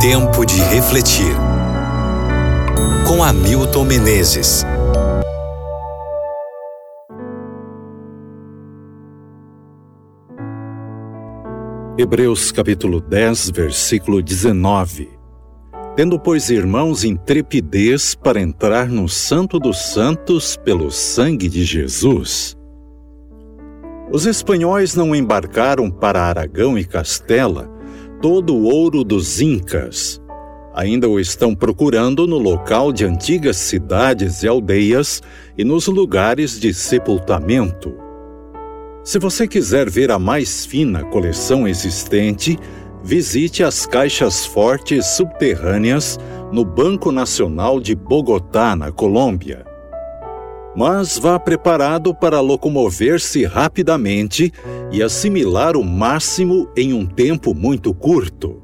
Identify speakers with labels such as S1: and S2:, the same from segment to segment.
S1: Tempo de refletir. Com Hamilton Menezes.
S2: Hebreus capítulo 10, versículo 19. Tendo, pois, irmãos, intrepidez para entrar no Santo dos Santos pelo sangue de Jesus. Os espanhóis não embarcaram para Aragão e Castela todo o ouro dos Incas. Ainda o estão procurando no local de antigas cidades e aldeias e nos lugares de sepultamento. Se você quiser ver a mais fina coleção existente, visite as caixas fortes subterrâneas no Banco Nacional de Bogotá, na Colômbia mas vá preparado para locomover-se rapidamente e assimilar o máximo em um tempo muito curto.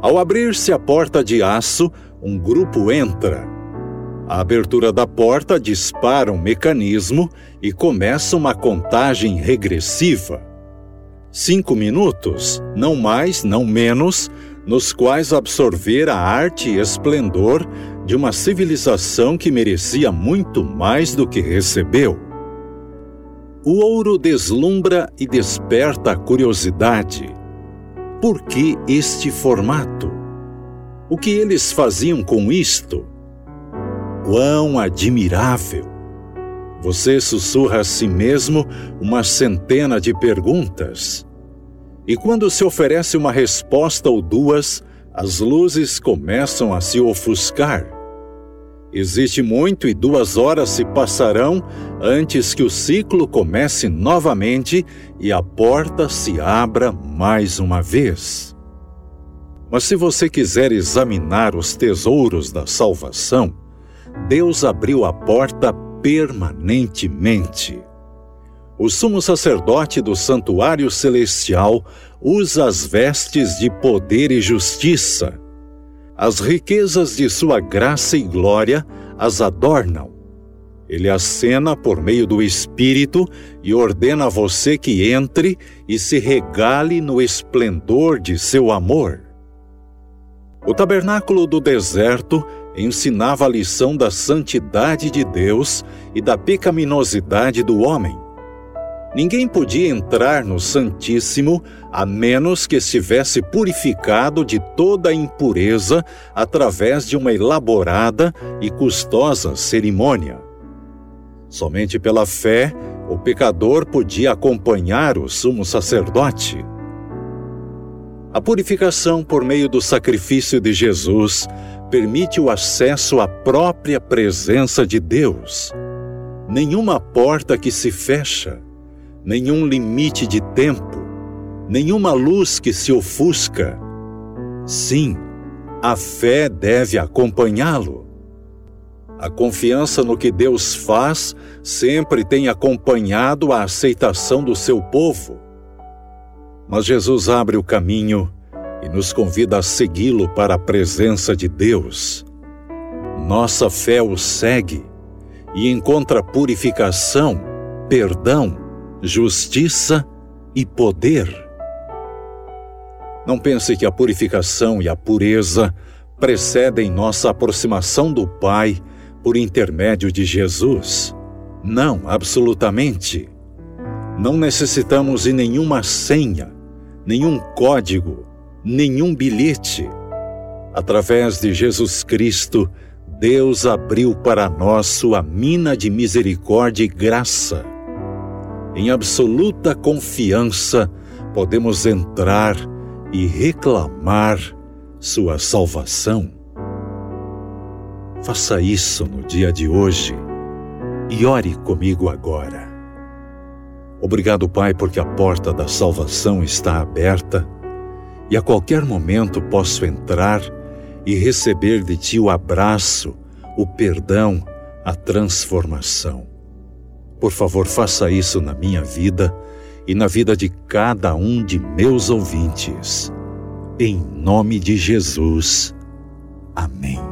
S2: Ao abrir-se a porta de aço, um grupo entra. A abertura da porta dispara um mecanismo e começa uma contagem regressiva. Cinco minutos, não mais, não menos, nos quais absorver a arte e esplendor de uma civilização que merecia muito mais do que recebeu. O ouro deslumbra e desperta a curiosidade. Por que este formato? O que eles faziam com isto? Quão admirável! Você sussurra a si mesmo uma centena de perguntas. E quando se oferece uma resposta ou duas, as luzes começam a se ofuscar. Existe muito e duas horas se passarão antes que o ciclo comece novamente e a porta se abra mais uma vez. Mas se você quiser examinar os tesouros da salvação, Deus abriu a porta permanentemente. O sumo sacerdote do santuário celestial usa as vestes de poder e justiça as riquezas de sua graça e glória as adornam. Ele acena por meio do Espírito e ordena a você que entre e se regale no esplendor de seu amor. O tabernáculo do deserto ensinava a lição da santidade de Deus e da pecaminosidade do homem. Ninguém podia entrar no Santíssimo a menos que estivesse purificado de toda a impureza através de uma elaborada e custosa cerimônia. Somente pela fé, o pecador podia acompanhar o sumo sacerdote. A purificação por meio do sacrifício de Jesus permite o acesso à própria presença de Deus. Nenhuma porta que se fecha nenhum limite de tempo, nenhuma luz que se ofusca. Sim, a fé deve acompanhá-lo. A confiança no que Deus faz sempre tem acompanhado a aceitação do seu povo. Mas Jesus abre o caminho e nos convida a segui-lo para a presença de Deus. Nossa fé o segue e encontra purificação, perdão justiça e poder. Não pense que a purificação e a pureza precedem nossa aproximação do Pai por intermédio de Jesus. Não, absolutamente. Não necessitamos de nenhuma senha, nenhum código, nenhum bilhete. Através de Jesus Cristo, Deus abriu para nós sua mina de misericórdia e graça em absoluta confiança, podemos entrar e reclamar sua salvação. Faça isso no dia de hoje e ore comigo agora. Obrigado, Pai, porque a porta da salvação está aberta e a qualquer momento posso entrar e receber de Ti o abraço, o perdão, a transformação. Por favor, faça isso na minha vida e na vida de cada um de meus ouvintes. Em nome de Jesus. Amém.